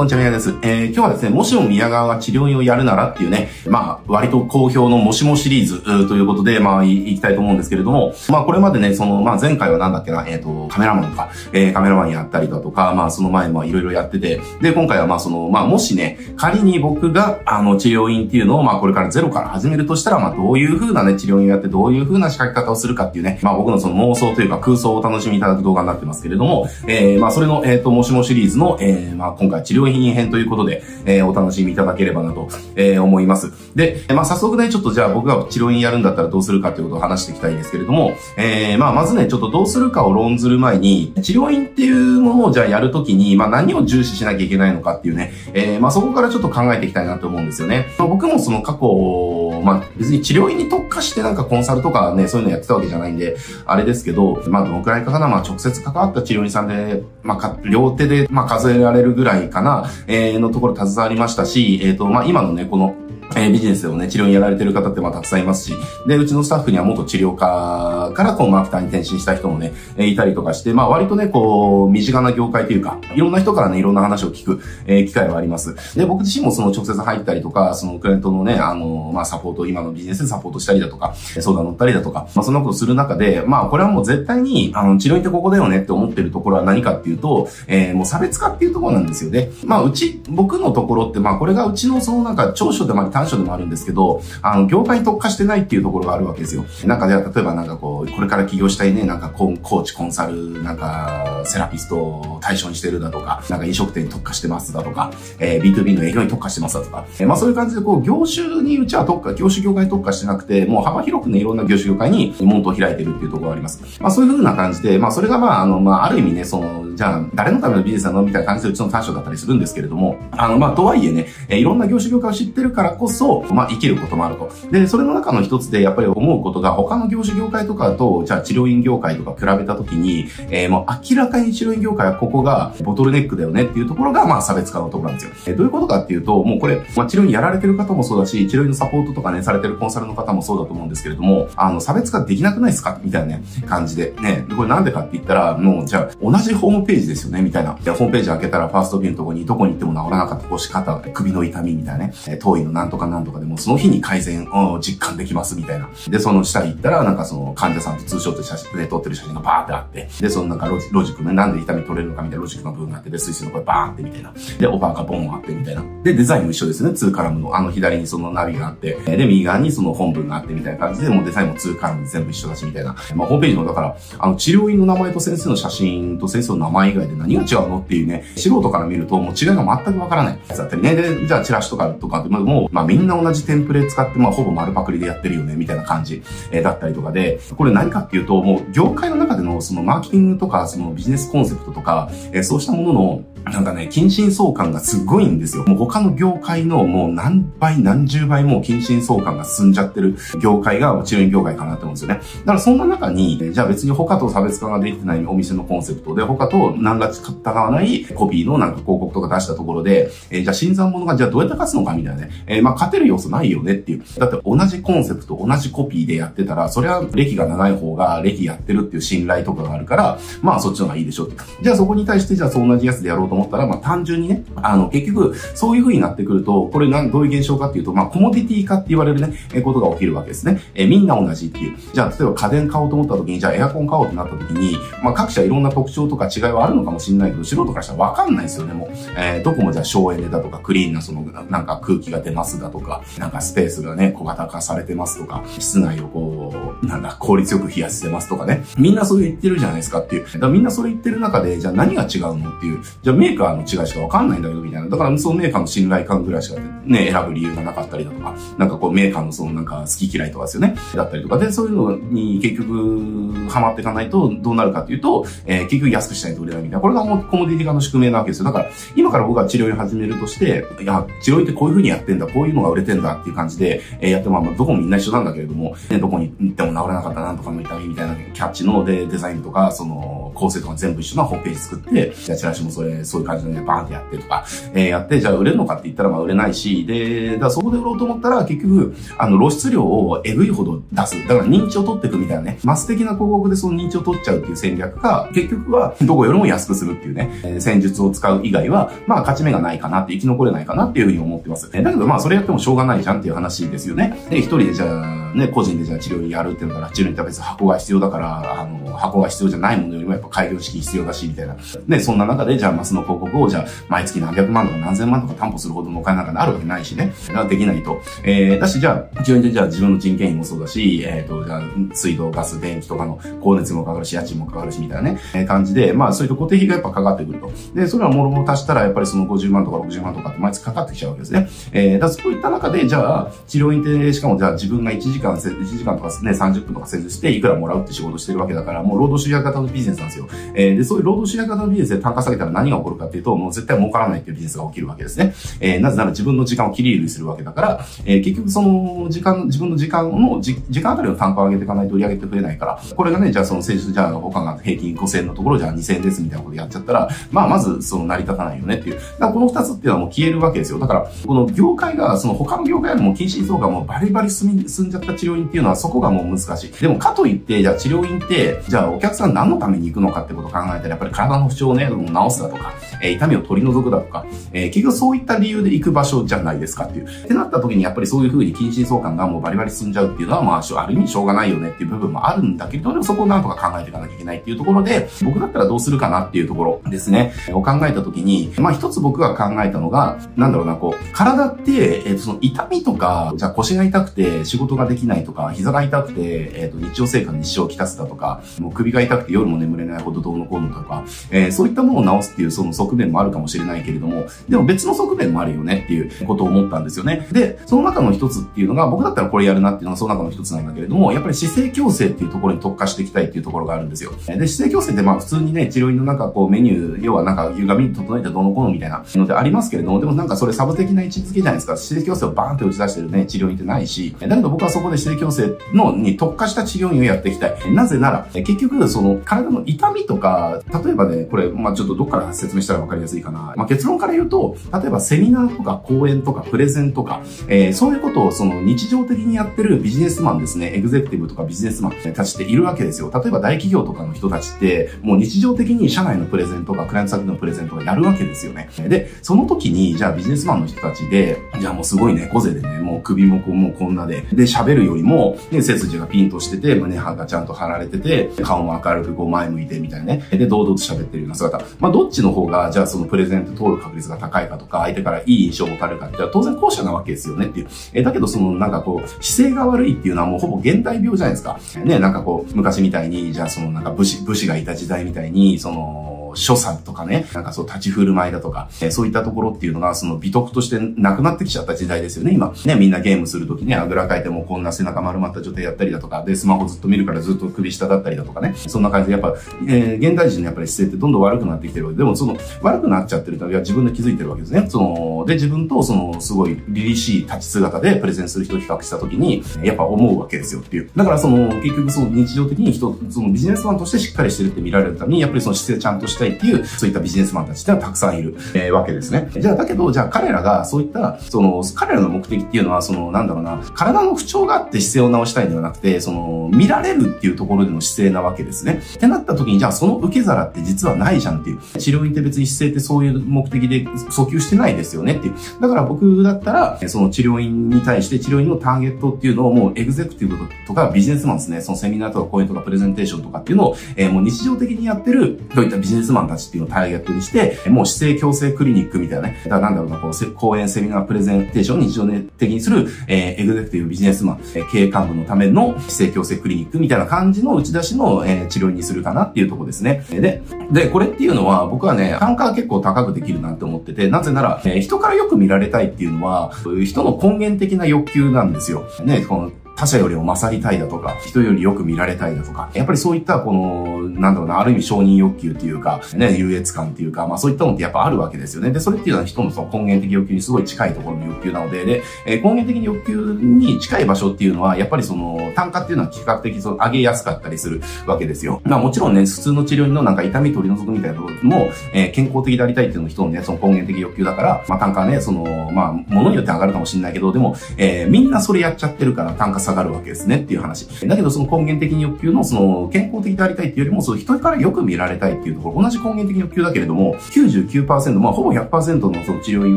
こんにちは、宮です。えー、今日はですね、もしも宮川が治療院をやるならっていうね、まあ、割と好評のもしもシリーズということで、まあ、いいきたいと思うんですけれども、まあ、これまでね、その、まあ、前回はなんだっけな、えっ、ー、と、カメラマンとか、えー、カメラマンやったりだとか、まあ、その前、まあ、いろいろやってて、で、今回はまあ、その、まあ、もしね、仮に僕が、あの、治療院っていうのを、まあ、これからゼロから始めるとしたら、まあ、どういう風なね、治療院をやって、どういう風な仕掛け方をするかっていうね、まあ、僕のその妄想というか空想をお楽しみいただく動画になってますけれども、えー、まあ、それの、えっ、ー、と、もしもシリーズの、えー、まあ、今回治療院品編ということで、えー、お楽しみいただければなと、えー、思います。で、まあ、早速ね、ちょっとじゃあ僕が治療院やるんだったらどうするかということを話していきたいんですけれども、えー、まあ、まずね、ちょっとどうするかを論ずる前に、治療院っていうものをじゃあやるときに、まあ、何を重視しなきゃいけないのかっていうね、えー、まあ、そこからちょっと考えていきたいなと思うんですよね。僕もその過去、まあ、別に治療院に特化してなんかコンサルとかね、そういうのやってたわけじゃないんで、あれですけど、まあ、どのくらいかかな、まあ、直接関わった治療院さんで、まあ、両手で、まあ、数えられるぐらいかな、えー、のところ携わりましたし、えっ、ー、と、まあ、今のね、この、えー、ビジネスをね、治療にやられてる方ってまあたくさんいますし、で、うちのスタッフには元治療家からこうマーケターに転身した人もね、えー、いたりとかして、まあ割とね、こう、身近な業界というか、いろんな人からね、いろんな話を聞く、えー、機会はあります。で、僕自身もその直接入ったりとか、そのクライアントのね、あの、まあサポート、今のビジネスでサポートしたりだとか、相談乗ったりだとか、まあそんなことする中で、まあこれはもう絶対に、あの、治療院ってここだよねって思ってるところは何かっていうと、えー、もう差別化っていうところなんですよね。まあうち、僕のところって、まあこれがうちのそのなんか長所でもあ短所でもあるんですけど、あの、業界に特化してないっていうところがあるわけですよ。なんかで、例えばなんかこう、これから起業したいね、なんかコーチ、コンサル、なんか、セラピストを対象にしてるだとか、なんか飲食店に特化してますだとか、えー、B2B の営業に特化してますだとか、えー、まあそういう感じでこう、業種にうちは特化、業種業界に特化してなくて、もう幅広くね、いろんな業種業界に門戸を開いてるっていうところがあります。まあそういう風な感じで、まあそれがまあ、あの、まあある意味ね、その、じゃあ、誰のためのビジネスなのみたいな感じでうちの短所だったりするんですけれども、あの、まあとはいえね、えー、いろんな業種業界を知ってるからこそ、そまあ生きることもあると。で、それの中の一つでやっぱり思うことが、他の業種業界とかと、じゃあ治療院業界とか比べたときに、えー、もう明らかに治療院業界はここがボトルネックだよねっていうところが、まあ差別化のところなんですよ。えー、どういうことかっていうと、もうこれ、まあ治療院やられてる方もそうだし、治療院のサポートとかね、されてるコンサルの方もそうだと思うんですけれども、あの、差別化できなくないですか？みたいなね、感じで。ね、これなんでかって言ったら、もうじゃあ同じホームページですよね、みたいな。じゃあホームページ開けたらファーストビューのとこにどこに行っても治らなかった腰肩、首の痛みみたいなね、頭位のなんとかなんとかでもその日に改善を実感できますみたいな。で、その下行ったら、なんかその患者さんとツーショット写真で撮ってる写真がバーってあって、で、そのなんかロジロジックね、なんで痛み取れるのかみたいなロジックの部分があって、で、スイスのこれバーってみたいな。で、オファーがボンあってみたいな。で、デザインも一緒ですね。2カラムの、あの左にそのナビがあって、で、右側にその本文があってみたいな感じで、もうデザインも2カラム全部一緒だしみたいな。まあ、ホームページの、だから、あの、治療院の名前と先生の写真と先生の名前以外で何が違うのっていうね、素人から見るともう違いが全くわからないだったりね。で、じゃあチラシとかとかって、もう、まあみんな同じテンプレ使って、まあほぼ丸パクリでやってるよね、みたいな感じじ、えだったりとかで、これ何かっていうと、もう業界の中でのそのマーケティングとか、そのビジネスコンセプトとか、えそうしたもののなんかね、近親相関がすごいんですよ。もう他の業界のもう何倍何十倍も近親相関が進んじゃってる業界が治療院業界かなって思うんですよね。だからそんな中に、じゃあ別に他と差別化ができてないお店のコンセプトで、他と何がったがわないコピーのなんか広告とか出したところで、えー、じゃあ新参者がじゃあどうやって勝つのかみたいなね。えー、まあ勝てる要素ないよねっていう。だって同じコンセプト、同じコピーでやってたら、それは歴が長い方が歴やってるっていう信頼とかがあるから、まあそっちの方がいいでしょって。じゃあそこに対してじゃあそう同じやつでやろうと思ったら、まあ単純にね、あの、結局、そういう風になってくると、これなん、どういう現象かっていうと、まあ、コモディティ化って言われるね、えことが起きるわけですね。えみんな同じっていう。じゃあ、例えば家電買おうと思った時に、じゃあエアコン買おうってなった時に、まあ、各社いろんな特徴とか違いはあるのかもしれないけど、素人からしたらわかんないですよね、もう。えー、どこもじゃあ省エネだとか、クリーンなその、なんか空気が出ますだとか、なんかスペースがね、小型化されてますとか、室内をこう、なんだ、効率よく冷やしてますとかね。みんなそう言ってるじゃないですかっていう。だからみんなそれ言ってる中で、じゃあ何が違うのっていう。じゃあメーカーの違いしかわかんないんだけど、みたいな。だからそのメーカーの信頼感ぐらいしかね、選ぶ理由がなかったりだとか、なんかこうメーカーのそのなんか好き嫌いとかですよね。だったりとかで、そういうのに結局ハマっていかないとどうなるかっていうと、えー、結局安くしないと売れないみたいな。これがもうコモディティ化の宿命なわけですよ。だから今から僕が治療院始めるとして、いや、治療院ってこういう風にやってんだ、こういうのが売れてんだっていう感じで、えー、やっても、まあ、どこもみんな一緒なんだけれども、ね、どこに行っても治らなかったなんとかの痛みみたいなキャッチのでデザインとか、その構成とか全部一緒なホームページ作って、じゃあチラシもそれ、そういう感じで、バーンってやってとか、えー、やって、じゃあ売れるのかって言ったらまあ売れないし、で、だそこで売ろうと思ったら結局、あの露出量をえぐいほど出す。だから認知を取っていくみたいなね、マス的な広告でその認知を取っちゃうっていう戦略が、結局はどこよりも安くするっていうね、えー、戦術を使う以外は、まあ勝ち目がないかなって生き残れないかなっていうふうに思ってます。だけどまあそれやってもしょうがないじゃんっていう話ですよね。で、一人でじゃあね、個人でじゃあ治療院やるっていうのから、治療院って別に箱が必要だから、あの、箱が必要じゃないものよりもやっぱ開業資金必要だし、みたいな。で、そんな中でじゃあマスの広告をじゃあ毎月何百万とか何千万とか担保するほどのお金なんかあるわけないしね。できないと。えー、だしじゃあ、治療院でじゃあ自分の人件費もそうだし、えっ、ー、と、じゃあ水道、ガス、電気とかの光熱もかかるし、家賃もかかるし、みたいなね、えー、感じで、まあそういった固定費がやっぱかかってくると。で、それはもろもろ足したらやっぱりその50万とか60万とかって毎月かかってきちゃうわけですね。えー、だそういった中で、じゃあ、治療院って、しかもじゃあ自分が1時間、1時間とかね、30分とか施術して、いくらもらうって仕事してるわけだから、もう労働集約型のビジネスなんですよ。えー、で、そういう労働集約型のビジネスで単価下げたら何が起こるかっていうと、もう絶対儲からないっていうビジネスが起きるわけですね。えー、なぜなら自分の時間を切り売りするわけだから、えー、結局その時間、自分の時間の、時間あたりの単価を上げていかないと売り上げてくれないから、これがね、じゃあその施術、じゃあ他が平均5000円のところじゃあ2000円ですみたいなことやっちゃったら、まあまずその成り立たないよねっていう。だからこの2つっていうのはもう消えるわけですよ。だから、この業界が、その他の業界よりも近親相がもうバリバリ進み、進んじゃった治療院っていうのはそこがもう難しい。でもかといって、じゃあ治療院って、じゃあお客さん何のために行くのかってことを考えたら、やっぱり体の不調をね、治すだとか、えー、痛みを取り除くだとか、えー、結局そういった理由で行く場所じゃないですかっていう。ってなった時にやっぱりそういう風に近親相関がもうバリバリ進んじゃうっていうのは、まあ、ある意味しょうがないよねっていう部分もあるんだけど、でもそこをなんとか考えていかなきゃいけないっていうところで、僕だったらどうするかなっていうところですね。を考えた時に、まあ一つ僕が考えたのが、なんだろうな、こう、体って、えっ、ー、と、その痛みとか、じゃあ腰が痛くて仕事ができきないとか、膝が痛くて、えっ、ー、と、日常生活に支障をきたすだとか、もう首が痛くて夜も眠れないほどどうのこうのとか、えー、そういったものを治すっていうその側面もあるかもしれないけれども、でも別の側面もあるよねっていうことを思ったんですよね。で、その中の一つっていうのが、僕だったらこれやるなっていうのがその中の一つなんだけれども、やっぱり姿勢矯正っていうところに特化していきたいっていうところがあるんですよ。で、姿勢矯正ってまあ普通にね、治療院の中こうメニュー、要はなんか歪みに整えてどうのこうのみたいなのでありますけれども、でもなんかそれサブ的な位置づけじゃないですか。姿勢矯正をバーンって打ち出してるね、治療院ってないし、だけど僕はそこで姿勢矯正のに特化した治療院をやっていきたい。なぜなら、結局その体の痛みとか、例えばね、これ、まあちょっとどっから説明したらわかりやすいかな。まあ結論から言うと、例えばセミナーとか講演とかプレゼンとか、えー、そういうことをその日常的にやってるビジネスマンですね、エグゼクティブとかビジネスマンたちっているわけですよ。例えば大企業とかの人たちって、もう日常的に社内のプレゼンとかクライアント先のプレゼンとかやるわけですよね。で、その時に、じゃあビジネスマンの人たちで、じゃあもうすごい猫背でね、もう首もこうもうこんなで、で、喋るよりも、ね、背筋がピンとしてて、胸がちゃんと張られてて、顔も明るくこう前向いてみたいなね。で、堂々と喋ってるような姿。まあ、どっちの方が、じゃあそのプレゼント通る確率が高いかとか、相手からいい印象を持たれるかって当然後者なわけですよねっていう。え、だけどそのなんかこう、姿勢が悪いっていうのはもうほぼ現代病じゃないですか。ね、なんかこう、昔みたいに、じゃあそのなんか武士、武士がいた時代みたいに、その、所作とかね、なんかそう立ち振る舞いだとか、えー、そういったところっていうのが、その美徳としてなくなってきちゃった時代ですよね、今。ね、みんなゲームするときね、あぐらかいてもこんな背中丸まった状態やったりだとか、で、スマホずっと見るからずっと首下だったりだとかね、そんな感じで、やっぱ、えー、現代人のやっぱり姿勢ってどんどん悪くなってきてるわけで、でもその、悪くなっちゃってるとは自分で気づいてるわけですね。その、で、自分とその、すごい、凛々しい立ち姿でプレゼンする人を比較したときに、やっぱ思うわけですよっていう。だからその、結局その日常的に人、そのビジネスマンとしてしっかりしてるって見られるために、やっぱりその姿勢ちゃんとしたいっていう、そういったビジネスマンたちってのはたくさんいる、えー、わけですね。じゃあ、だけど、じゃあ彼らがそういった、その、彼らの目的っていうのは、その、なんだろうな、体の不調があって姿勢を直したいんではなくて、その、見られるっていうところでの姿勢なわけですね。ってなった時に、じゃあその受け皿って実はないじゃんっていう。治療院って別に姿勢ってそういう目的で訴求してないですよねっていう。だから僕だったら、その治療院に対して治療院のターゲットっていうのをもうエグゼクティブとかビジネスマンですね、そのセミナーとか講演とかプレゼンテーションとかっていうのを、えー、もう日常的にやってる、そういったビジネスマンたちっていうのをターゲットにして、もう姿勢矯正クリニックみたいなね。だからなんだろうな、こう、講演、セミナー、プレゼンテーションを日常的にする、えー、エグゼクティブビジネスマン、えー、経営幹部のための姿勢矯正クリニックみたいな感じの打ち出しの、えー、治療にするかなっていうところですね。で、で、これっていうのは僕はね、単価は結構高くできるなって思ってて、なぜなら、えー、人からよく見られたいっていうのは、そういう人の根源的な欲求なんですよ。ね、この他者よりも勝りたいだとか、人よりよく見られたいだとか、やっぱりそういったこの、なんだろうな、ある意味承認欲求っていうか、ね、優越感っていうか、まあそういったのってやっぱあるわけですよね。で、それっていうのは人のその根源的欲求にすごい近いところの欲求なので、で、えー、根源的欲求に近い場所っていうのは、やっぱりその、単価っていうのは比較的その上げやすかったりするわけですよ。まあもちろんね、普通の治療院のなんか痛み取り除くみたいなところも、えー、健康的でありたいっていうの人のね、その根源的欲求だから、まあ単価ね、その、まあ、ものによって上がるかもしれないけど、でも、えー、みんなそれやっちゃってるから単価下がるわけですねっていう話。だけどその根源的に欲求のその、健康的でありたいっていうよりも、その人からよく見られたいっていうところ、同じ根源的欲求だけれども、99%、まあほぼ100%のその治療院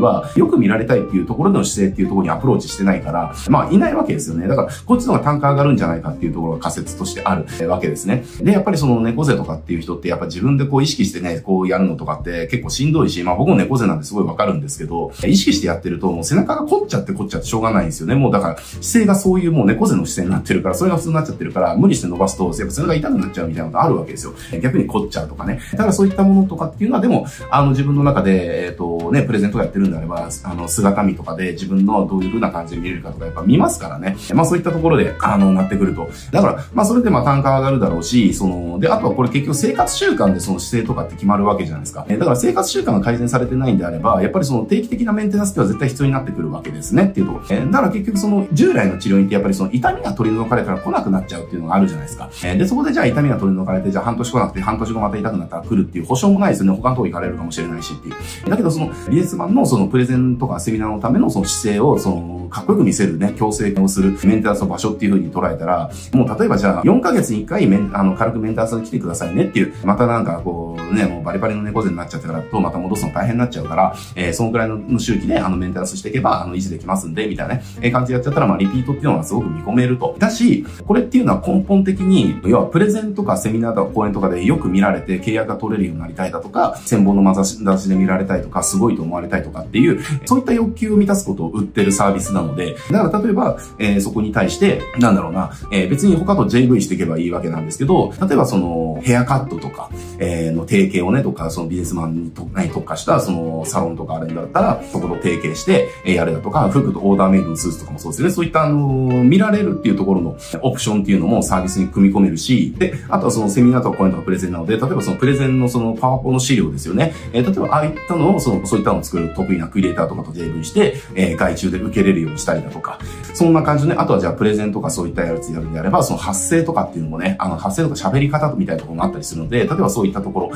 は、よく見られたいっていうところでの姿勢っていうところにアプローチしてないから、まあいないわけですよね。だから、こっちの方が単価上がるるんじゃないかっていうところが仮説としてあるわけですね。で、やっぱりその猫背とかっていう人って、やっぱ自分でこう意識してね、こうやるのとかって結構しんどいし、まあ僕も猫背なんですごいわかるんですけど、意識してやってるともう背中が凝っちゃって凝っちゃってしょうがないんですよね。もうだから姿勢がそういうもう猫背の姿勢になってるから、それが普通になっちゃってるから、無理して伸ばすと、やっぱ背中痛くなっちゃうみたいなことあるわけですよ。逆に凝っちゃうとかね。だからそういったものとかっていうのは、でも、あの自分の中で、えっ、ー、とね、プレゼントやってるんであれば、あの姿見とかで自分のどういう風な感じで見れるかとかやっぱ見ますからね。まあそういったところで、あの、なってくると。だから、まあそれでまあ単価上がるだろうし、その、で、あとはこれ結局生活習慣でその姿勢とかって決まるわけじゃないですか。えだから生活習慣が改善されてないんであれば、やっぱりその定期的なメンテナンスっては絶対必要になってくるわけですねっていうところ。えだから結局その従来の治療院ってやっぱりその痛みが取り除かれたら来なくなっちゃうっていうのがあるじゃないですか。えで、そこでじゃあ痛みが取り除かれて、じゃあ半年来なくて半年後また痛くなったら来るっていう保証もないですよね。他のとこ行かれるかもしれないしっていう。だけどその美術マンのそのプレゼンとかセミナーのためのその姿勢をそのかっこよく見せるね、強制をするメンテナンスの場所っていう風に捉えたら、もう例えばじゃあ4ヶ月に1回あの軽くメンターさん来てくださいねっていう、またなんかこうね、もうバリバリの猫背になっちゃってからとまた戻すの大変になっちゃうから、えー、そのくらいの周期であのメンテナンスしていけば、あの維持できますんで、みたいなね、えー、感じでやっちゃったら、まあリピートっていうのがすごく見込めると。だし、これっていうのは根本的に、要はプレゼンとかセミナーとか講演とかでよく見られて契約が取れるようになりたいだとか、千本のまざしで見られたいとか、すごいと思われたいとかっていう、そういった欲求を満たすことを売ってるサービスなので、だから例えば、えー、そこに対して、なんだろうな、えー、別に他と JV していけばいいわけなんですけど、例えばその、ヘアカットとか、えー、の提携をね、とか、そのビジネスマンに特化した、その、サロンとかあるんだったら、そこと提携して、え、やるだとか、服とオーダーメイドのスーツとかもそうですよね。そういった、あの見られるっていうところのオプションっていうのもサービスに組み込めるし、で、あとはそのセミナーとかコメントとかプレゼンなので、例えばそのプレゼンのそのパワポの資料ですよね。えー、例えばああいったのを、その、そういったのを作る得意なクリエイターとかと JV して、えー、外注で受けれるようにしたりだとか、そんな感じでね、あとはじゃあプレゼンとかそういったやつやるんであれば、その発声とかっていうのもね、あの発声とか喋り方みたいなところもあったりするので、例えばそういったところ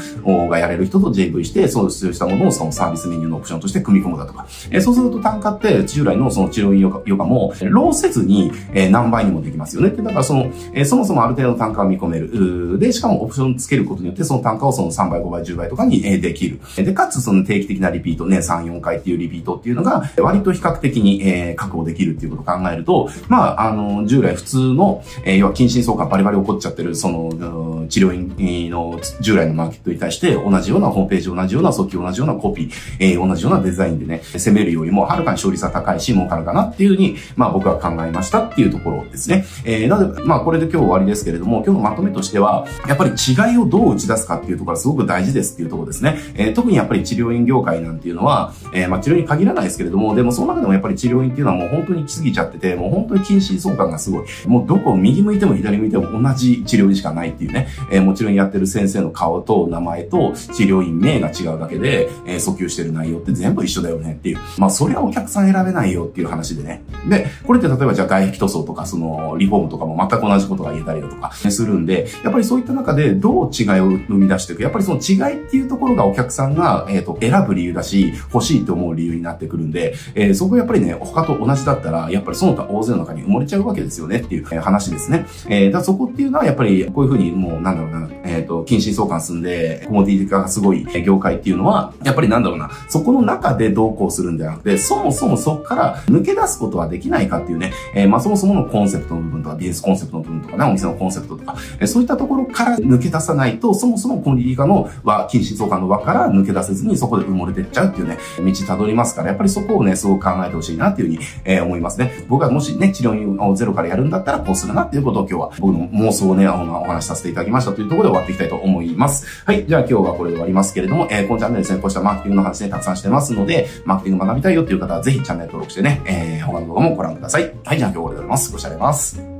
がやれる人と JV して、そうしたものをそのサービスメニューのオプションとして組み込むだとか。え、そうすると単価って従来のその治療院ヨガも、ローせずに、え、何倍にもできますよね。だからその、え、そもそもある程度単価を見込める。で、しかもオプションつけることによって、その単価をその3倍、5倍、10倍とかに、え、できる。で、かつその定期的なリピートね、3、4回っていうリピートっていうのが、割と比較的に、え、確保できるっていうことを考えると、まあ、あの、従来普通の、え、要は近親相関バリバリ起こっちゃってる、その、治療院の従来のマーケット対して、同じようなホームページ、同じような訴求、同じようなコピー、えー、同じようなデザインでね、攻めるよりも、はるかに勝率は高いし、儲かるかなっていうふうに、まあ僕は考えましたっていうところですね。えー、なので、まあこれで今日終わりですけれども、今日のまとめとしては、やっぱり違いをどう打ち出すかっていうところがすごく大事ですっていうところですね。えー、特にやっぱり治療院業界なんていうのは、えー、まあ治療に限らないですけれども、でもその中でもやっぱり治療院っていうのはもう本当に来すぎちゃってて、もう本当に近親相関がすごい。もうどこを右向いても左向いても同じ治療にしかないっていうね。えー、もちろんやってる先生の顔と名前前と治療院名が違うだけで、えー、訴求してる内容って全部一緒だよねっていう。まあそりゃお客さん選べないよっていう話でね。で、これって例えばじゃあ外壁塗装とかそのリフォームとかも全く同じことが言えたりだとかするんで、やっぱりそういった中でどう違いを生み出していく。やっぱりその違いっていうところがお客さんが、えっ、ー、と、選ぶ理由だし、欲しいと思う理由になってくるんで、えー、そこやっぱりね、他と同じだったら、やっぱりその他大勢の中に埋もれちゃうわけですよねっていう、話ですね。えー、だそこっていうのはやっぱりこういうふうにもうなんだろうな、えっ、ー、と、近親相関進んで、コモディティ化がすごい業界っていうのは、やっぱりなんだろうな、そこの中でどうこうするんじゃなくて、そもそもそこから抜け出すことはできないかっていうね、えー、まあそもそものコンセプトの部分とか、ビジネスコンセプトの部分とかね、お店のコンセプトとか、えー、そういったところから抜け出さないと、そもそもコモディティ化の輪、近親相関の輪から抜け出せずにそこで埋もれてっちゃうっていうね、道辿りますから、やっぱりそこをね、すごく考えてほしいなっていうふうに、えー、思いますね。僕がもしね、治療をゼロからやるんだったらこうするなっていうことを今日は僕の妄想をね、お話しさせていただきましたというところで終わっていきたいと思います。はい。じゃあ今日はこれで終わりますけれども、えー、このチャンネルですね、こうしたマーケティングの話ね、たくさんしてますので、マーケティング学びたいよっていう方はぜひチャンネル登録してね、えー、他の動画もご覧ください。はい。じゃあ今日はこれで終わります。ご視聴ありがとうございます。